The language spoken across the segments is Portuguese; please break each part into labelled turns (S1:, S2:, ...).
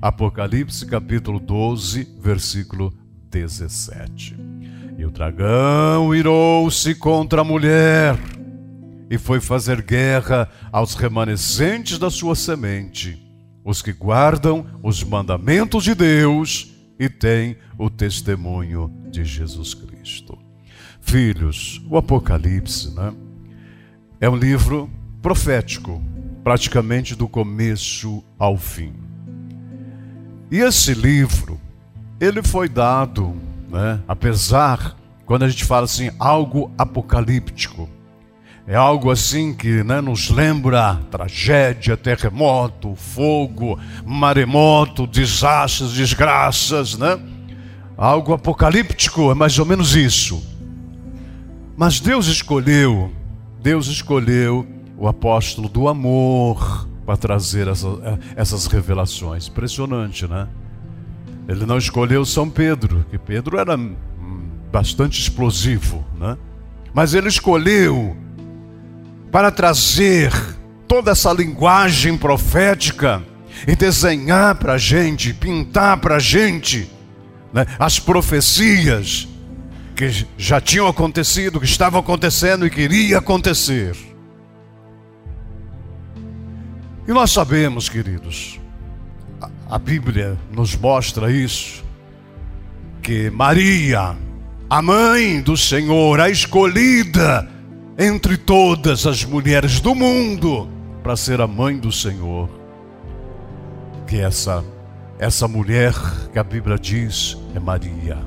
S1: Apocalipse capítulo 12, versículo 17. E o dragão irou-se contra a mulher e foi fazer guerra aos remanescentes da sua semente, os que guardam os mandamentos de Deus e têm o testemunho de Jesus Cristo. Filhos, o Apocalipse né, é um livro profético, praticamente do começo ao fim. E esse livro, ele foi dado, né, apesar, quando a gente fala assim, algo apocalíptico, é algo assim que né, nos lembra tragédia, terremoto, fogo, maremoto, desastres, desgraças, né? Algo apocalíptico, é mais ou menos isso. Mas Deus escolheu, Deus escolheu o apóstolo do amor para trazer essa, essas revelações. Impressionante, né? Ele não escolheu São Pedro, que Pedro era hum, bastante explosivo, né? Mas ele escolheu para trazer toda essa linguagem profética e desenhar para a gente, pintar para a gente né, as profecias que já tinham acontecido, que estavam acontecendo e que acontecer. E nós sabemos, queridos, a, Bíblia nos mostra isso, que Maria, a mãe do Senhor, a escolhida, entre todas as mulheres do mundo para ser a mãe do Senhor. Que essa essa mulher que a Bíblia diz é Maria.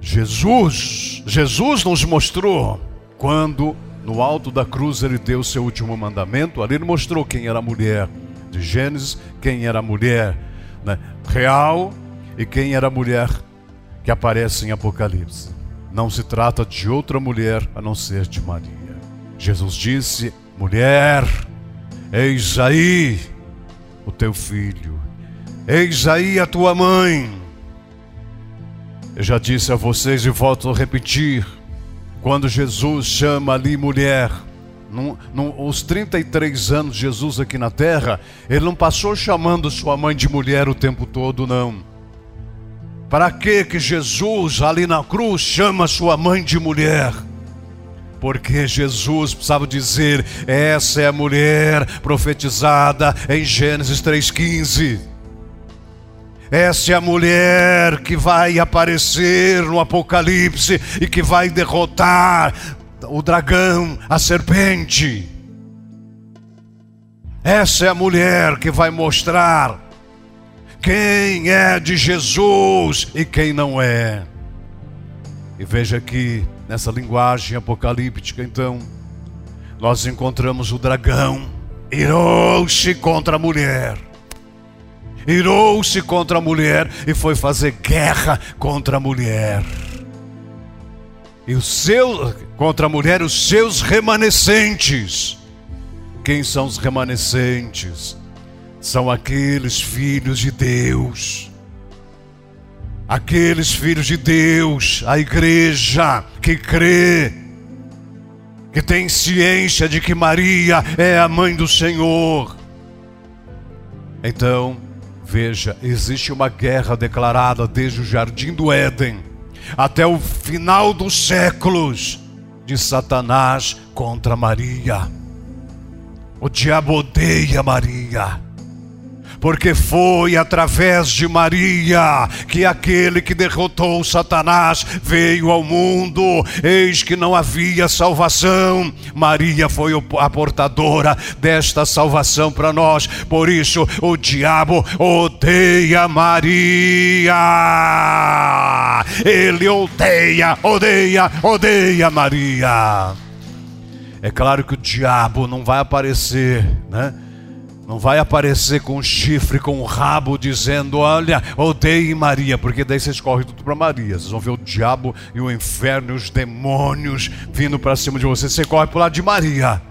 S1: Jesus, Jesus nos mostrou quando no alto da cruz ele deu seu último mandamento, ali ele mostrou quem era a mulher de Gênesis, quem era a mulher né, real e quem era a mulher que aparece em Apocalipse. Não se trata de outra mulher a não ser de Maria. Jesus disse: Mulher, eis aí o teu filho, eis aí a tua mãe. Eu já disse a vocês e volto a repetir: quando Jesus chama ali mulher, num, num, os 33 anos de Jesus aqui na terra, ele não passou chamando sua mãe de mulher o tempo todo, não. Para que que Jesus ali na cruz chama sua mãe de mulher? Porque Jesus precisava dizer: essa é a mulher profetizada em Gênesis 3,15. Essa é a mulher que vai aparecer no Apocalipse e que vai derrotar o dragão, a serpente. Essa é a mulher que vai mostrar quem é de Jesus e quem não é. E veja aqui, nessa linguagem apocalíptica, então, nós encontramos o dragão, irou-se contra a mulher. Irou-se contra a mulher e foi fazer guerra contra a mulher. E o seu contra a mulher os seus remanescentes. Quem são os remanescentes? são aqueles filhos de Deus. Aqueles filhos de Deus, a igreja que crê, que tem ciência de que Maria é a mãe do Senhor. Então, veja, existe uma guerra declarada desde o jardim do Éden até o final dos séculos de Satanás contra Maria. O diabo odeia Maria porque foi através de Maria que aquele que derrotou Satanás veio ao mundo. Eis que não havia salvação. Maria foi a portadora desta salvação para nós. Por isso o diabo odeia Maria. Ele odeia, odeia, odeia Maria. É claro que o diabo não vai aparecer, né? Não vai aparecer com um chifre, com um rabo, dizendo: Olha, odeie Maria, porque daí vocês correm tudo para Maria. Vocês vão ver o diabo e o inferno os demônios vindo para cima de vocês. Você corre para o lado de Maria.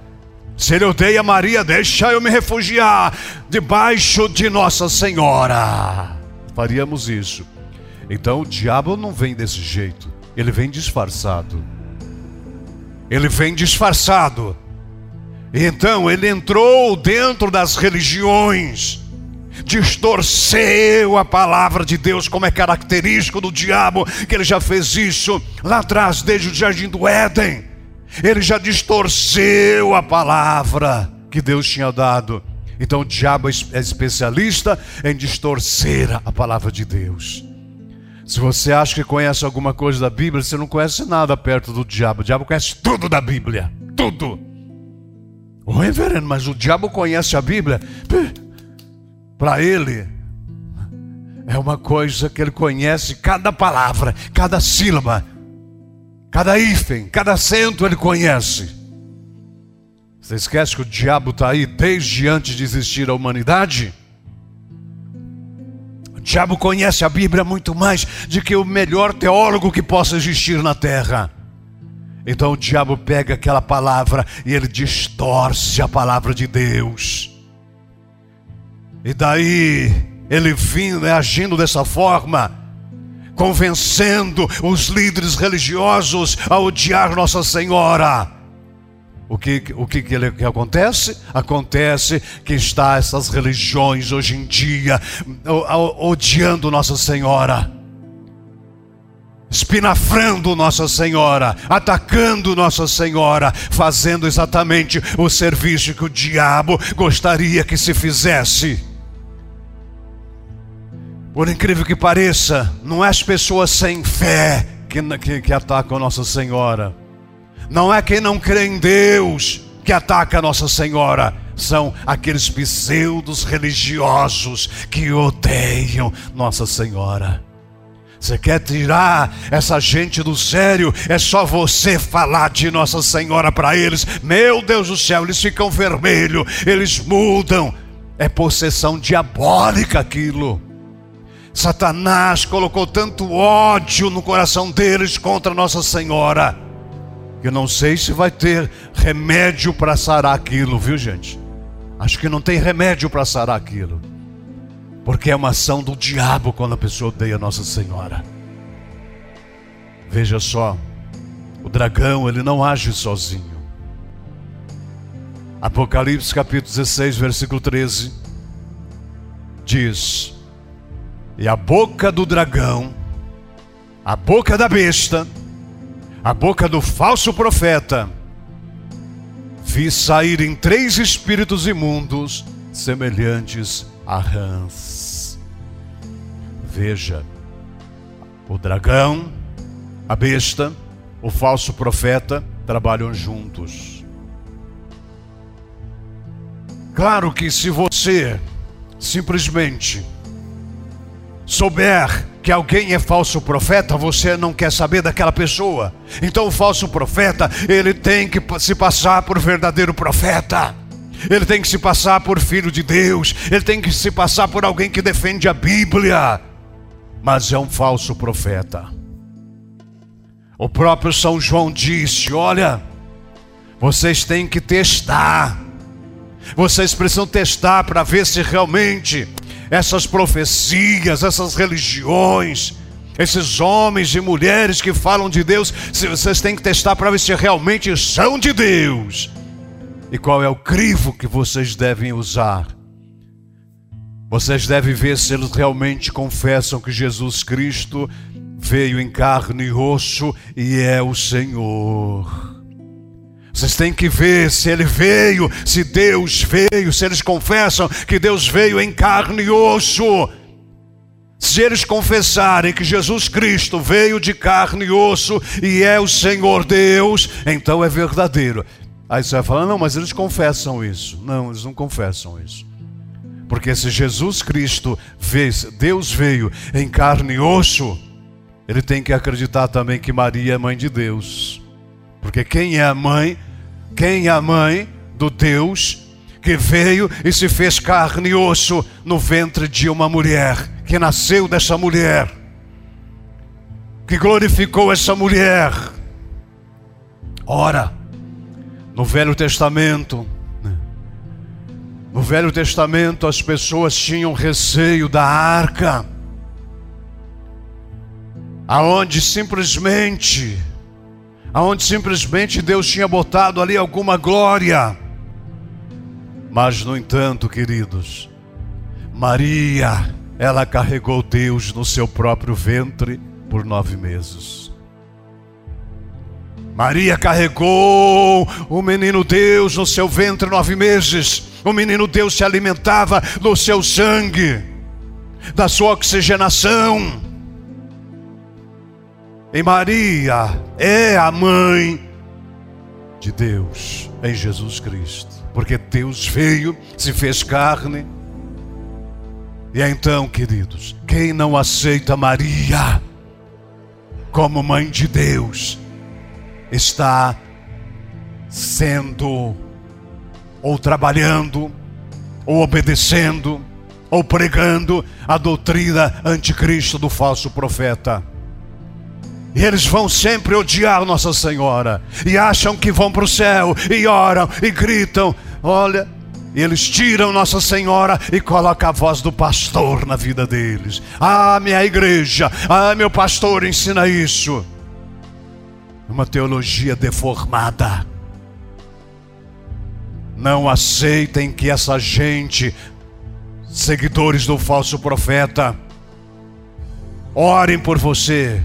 S1: Se ele odeia Maria, deixa eu me refugiar debaixo de Nossa Senhora. Faríamos isso. Então o diabo não vem desse jeito, ele vem disfarçado. Ele vem disfarçado. Então ele entrou dentro das religiões distorceu a palavra de Deus, como é característico do diabo, que ele já fez isso lá atrás, desde o jardim do Éden. Ele já distorceu a palavra que Deus tinha dado. Então o diabo é especialista em distorcer a palavra de Deus. Se você acha que conhece alguma coisa da Bíblia, você não conhece nada perto do diabo. O diabo conhece tudo da Bíblia. Tudo. Oi, reverendo, mas o diabo conhece a Bíblia? Para ele, é uma coisa que ele conhece cada palavra, cada sílaba, cada hífen, cada acento ele conhece. Você esquece que o diabo está aí desde antes de existir a humanidade? O diabo conhece a Bíblia muito mais do que o melhor teólogo que possa existir na terra. Então o diabo pega aquela palavra e ele distorce a palavra de Deus. E daí ele vindo, agindo dessa forma, convencendo os líderes religiosos a odiar Nossa Senhora. O que, o que, que, ele, que acontece? Acontece que está essas religiões hoje em dia odiando Nossa Senhora espinafrando Nossa Senhora, atacando Nossa Senhora, fazendo exatamente o serviço que o diabo gostaria que se fizesse. Por incrível que pareça, não é as pessoas sem fé que, que, que atacam Nossa Senhora, não é quem não crê em Deus que ataca Nossa Senhora, são aqueles pseudos religiosos que odeiam Nossa Senhora. Você quer tirar essa gente do sério? É só você falar de Nossa Senhora para eles. Meu Deus do céu, eles ficam vermelhos, eles mudam. É possessão diabólica aquilo. Satanás colocou tanto ódio no coração deles contra Nossa Senhora. Eu não sei se vai ter remédio para sarar aquilo, viu gente? Acho que não tem remédio para sarar aquilo. Porque é uma ação do diabo quando a pessoa odeia Nossa Senhora. Veja só, o dragão ele não age sozinho. Apocalipse capítulo 16, versículo 13 diz: E a boca do dragão, a boca da besta, a boca do falso profeta, vi sair em três espíritos imundos semelhantes a rãs. Veja, o dragão, a besta, o falso profeta trabalham juntos. Claro que se você simplesmente souber que alguém é falso profeta, você não quer saber daquela pessoa. Então o falso profeta, ele tem que se passar por verdadeiro profeta ele tem que se passar por filho de Deus, ele tem que se passar por alguém que defende a Bíblia, mas é um falso profeta. O próprio São João disse: Olha, vocês têm que testar, vocês precisam testar para ver se realmente essas profecias, essas religiões, esses homens e mulheres que falam de Deus, se vocês têm que testar para ver se realmente são de Deus e qual é o crivo que vocês devem usar. Vocês devem ver se eles realmente confessam que Jesus Cristo veio em carne e osso e é o Senhor. Vocês têm que ver se ele veio, se Deus veio, se eles confessam que Deus veio em carne e osso. Se eles confessarem que Jesus Cristo veio de carne e osso e é o Senhor Deus, então é verdadeiro. Aí você vai falar, não, mas eles confessam isso. Não, eles não confessam isso. Porque se Jesus Cristo veio, Deus veio em carne e osso, ele tem que acreditar também que Maria é mãe de Deus. Porque quem é a mãe? Quem é a mãe do Deus que veio e se fez carne e osso no ventre de uma mulher, que nasceu dessa mulher, que glorificou essa mulher? Ora, no Velho Testamento, né? no Velho Testamento as pessoas tinham receio da arca, aonde simplesmente, aonde simplesmente Deus tinha botado ali alguma glória. Mas no entanto, queridos, Maria, ela carregou Deus no seu próprio ventre por nove meses. Maria carregou o menino Deus no seu ventre nove meses. O menino Deus se alimentava do seu sangue, da sua oxigenação. E Maria é a mãe de Deus em Jesus Cristo, porque Deus veio, se fez carne. E então, queridos, quem não aceita Maria como mãe de Deus, está sendo ou trabalhando, ou obedecendo, ou pregando a doutrina anticristo do falso profeta. E eles vão sempre odiar Nossa Senhora, e acham que vão para o céu, e oram, e gritam. Olha, e eles tiram Nossa Senhora e colocam a voz do pastor na vida deles. Ah, minha igreja, ah, meu pastor ensina isso. Uma teologia deformada. Não aceitem que essa gente, seguidores do falso profeta, orem por você.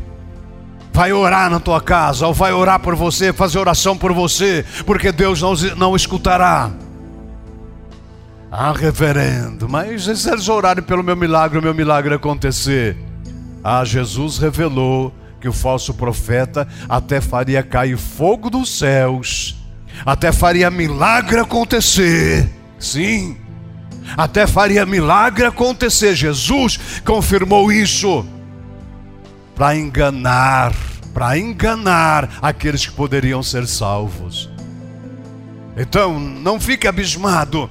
S1: Vai orar na tua casa, ou vai orar por você, fazer oração por você, porque Deus não, não escutará. Ah, reverendo, mas se eles orarem pelo meu milagre, o meu milagre acontecer. Ah, Jesus revelou que o falso profeta até faria cair fogo dos céus até faria milagre acontecer. Sim, até faria milagre acontecer. Jesus confirmou isso para enganar, para enganar aqueles que poderiam ser salvos. Então, não fique abismado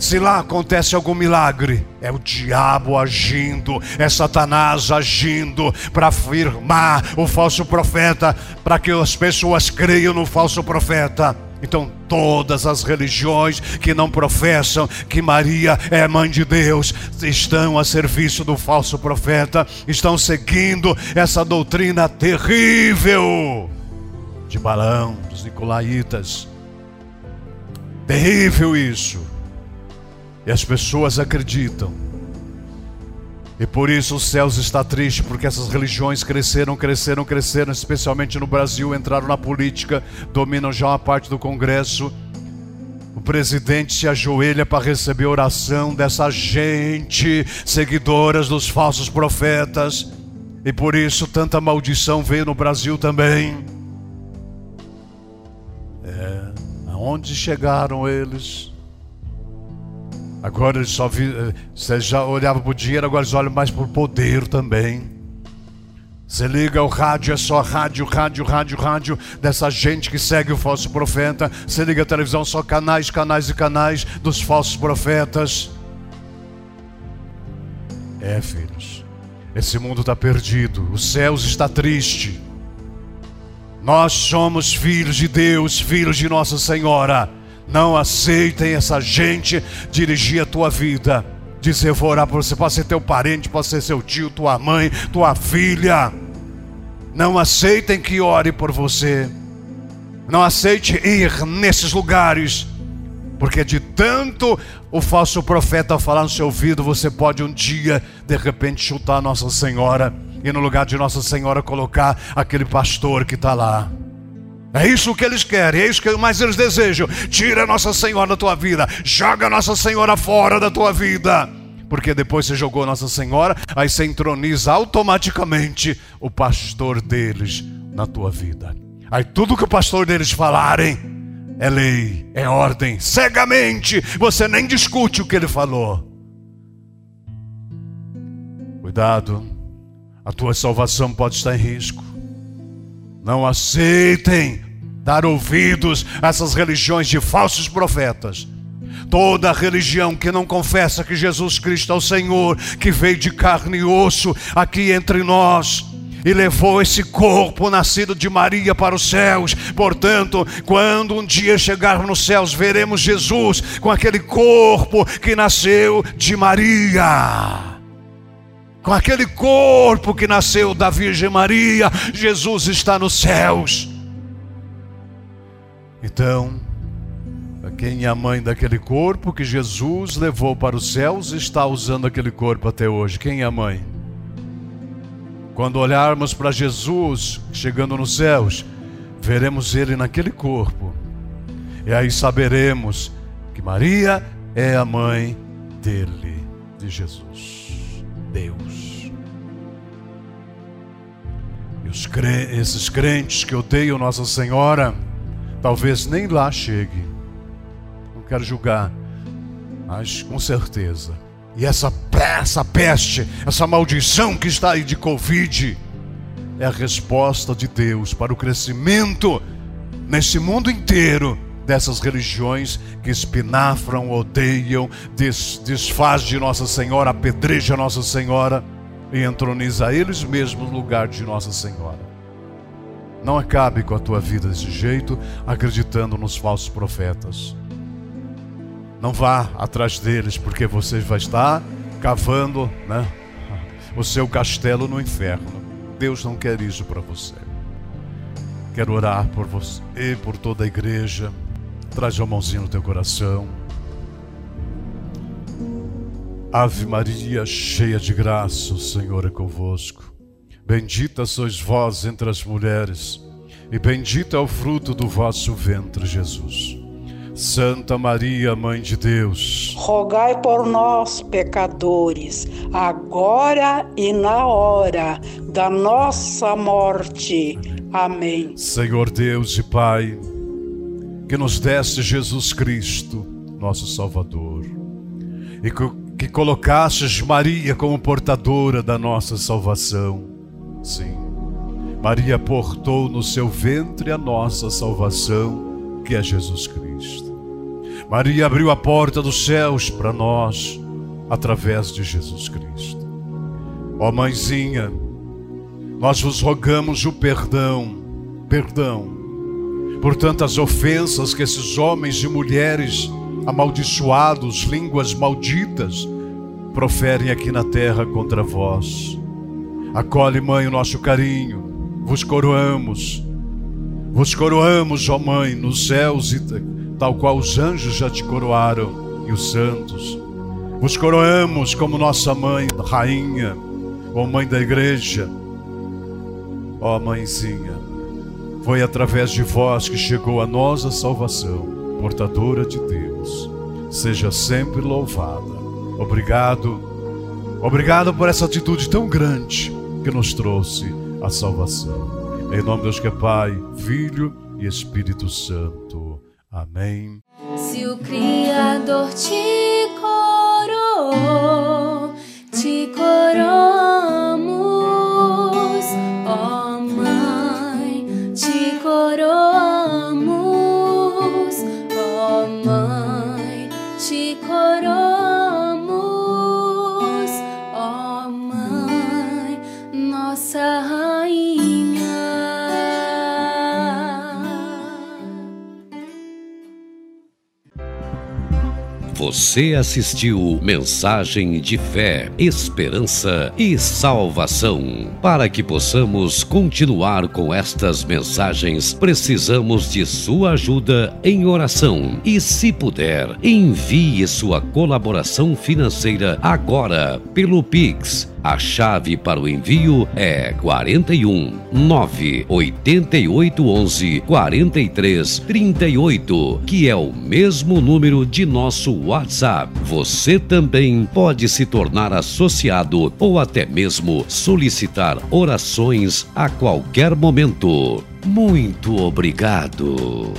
S1: se lá acontece algum milagre, é o diabo agindo, é Satanás agindo para afirmar o falso profeta, para que as pessoas creiam no falso profeta. Então, todas as religiões que não professam que Maria é mãe de Deus estão a serviço do falso profeta, estão seguindo essa doutrina terrível de Balão, dos Nicolaitas. Terrível isso. E as pessoas acreditam. E por isso os céus está triste, porque essas religiões cresceram, cresceram, cresceram, especialmente no Brasil, entraram na política, dominam já uma parte do Congresso. O presidente se ajoelha para receber oração dessa gente, seguidoras dos falsos profetas. E por isso tanta maldição veio no Brasil também. É, aonde chegaram eles? Agora eles só vi, eh, você já olhava para o dinheiro, agora eles olham mais para o poder também. Você liga o rádio, é só rádio, rádio, rádio, rádio dessa gente que segue o falso profeta. Você liga a televisão, só canais, canais e canais dos falsos profetas. É, filhos, esse mundo está perdido, os céus está triste. Nós somos filhos de Deus, filhos de Nossa Senhora. Não aceitem essa gente dirigir a tua vida. Dizer, vou orar por você. Pode ser teu parente, pode ser seu tio, tua mãe, tua filha. Não aceitem que ore por você. Não aceite ir nesses lugares. Porque de tanto o falso profeta falar no seu ouvido, você pode um dia, de repente, chutar Nossa Senhora e no lugar de Nossa Senhora colocar aquele pastor que está lá. É isso que eles querem, é isso que mais eles desejam. Tira Nossa Senhora da tua vida, joga Nossa Senhora fora da tua vida. Porque depois você jogou Nossa Senhora, aí você entroniza automaticamente o pastor deles na tua vida. Aí tudo que o pastor deles falarem é lei, é ordem, cegamente, você nem discute o que ele falou. Cuidado, a tua salvação pode estar em risco. Não aceitem dar ouvidos a essas religiões de falsos profetas. Toda religião que não confessa que Jesus Cristo é o Senhor, que veio de carne e osso aqui entre nós, e levou esse corpo nascido de Maria para os céus. Portanto, quando um dia chegarmos nos céus, veremos Jesus com aquele corpo que nasceu de Maria com aquele corpo que nasceu da Virgem Maria, Jesus está nos céus. Então, Quem é a mãe daquele corpo que Jesus levou para os céus e está usando aquele corpo até hoje? Quem é a mãe? Quando olharmos para Jesus chegando nos céus, veremos ele naquele corpo. E aí saberemos que Maria é a mãe dele, de Jesus, Deus. E os cre esses crentes que odeiam Nossa Senhora, talvez nem lá cheguem. Não quero julgar, mas com certeza. E essa, essa peste, essa maldição que está aí de Covid, é a resposta de Deus para o crescimento nesse mundo inteiro dessas religiões que espinafram, odeiam, des, desfaz de Nossa Senhora, apedreja Nossa Senhora e entroniza eles mesmos no lugar de Nossa Senhora. Não acabe com a tua vida desse jeito, acreditando nos falsos profetas. Não vá atrás deles, porque você vai estar cavando né, o seu castelo no inferno. Deus não quer isso para você. Quero orar por você e por toda a igreja. Traz uma mãozinha no teu coração. Ave Maria, cheia de graça, o Senhor é convosco. Bendita sois vós entre as mulheres, e bendito é o fruto do vosso ventre, Jesus. Santa Maria, Mãe de Deus,
S2: rogai por nós, pecadores, agora e na hora da nossa morte. Amém.
S1: Senhor Deus e Pai, que nos deste Jesus Cristo, nosso Salvador, e que, que colocastes Maria como portadora da nossa salvação. Sim, Maria portou no seu ventre a nossa salvação, que é Jesus Cristo. Maria abriu a porta dos céus para nós, através de Jesus Cristo. Ó oh, Mãezinha, nós vos rogamos o perdão, perdão por tantas ofensas que esses homens e mulheres amaldiçoados, línguas malditas, proferem aqui na terra contra vós. Acolhe, Mãe, o nosso carinho, vos coroamos, vos coroamos, ó Mãe, nos céus, e tal qual os anjos já te coroaram e os santos. Vos coroamos como nossa Mãe, Rainha, ó Mãe da Igreja, ó Mãezinha foi através de vós que chegou a nós a salvação, portadora de Deus. Seja sempre louvada. Obrigado, obrigado por essa atitude tão grande que nos trouxe a salvação. Em nome de Deus que é Pai, Filho e Espírito Santo. Amém.
S3: Se o Criador te coroou, te coroamos.
S4: Você assistiu Mensagem de Fé, Esperança e Salvação. Para que possamos continuar com estas mensagens, precisamos de sua ajuda em oração. E se puder, envie sua colaboração financeira agora pelo Pix a chave para o envio é 41 9 88 11 43 38, que é o mesmo número de nosso WhatsApp. Você também pode se tornar associado ou até mesmo solicitar orações a qualquer momento. Muito obrigado.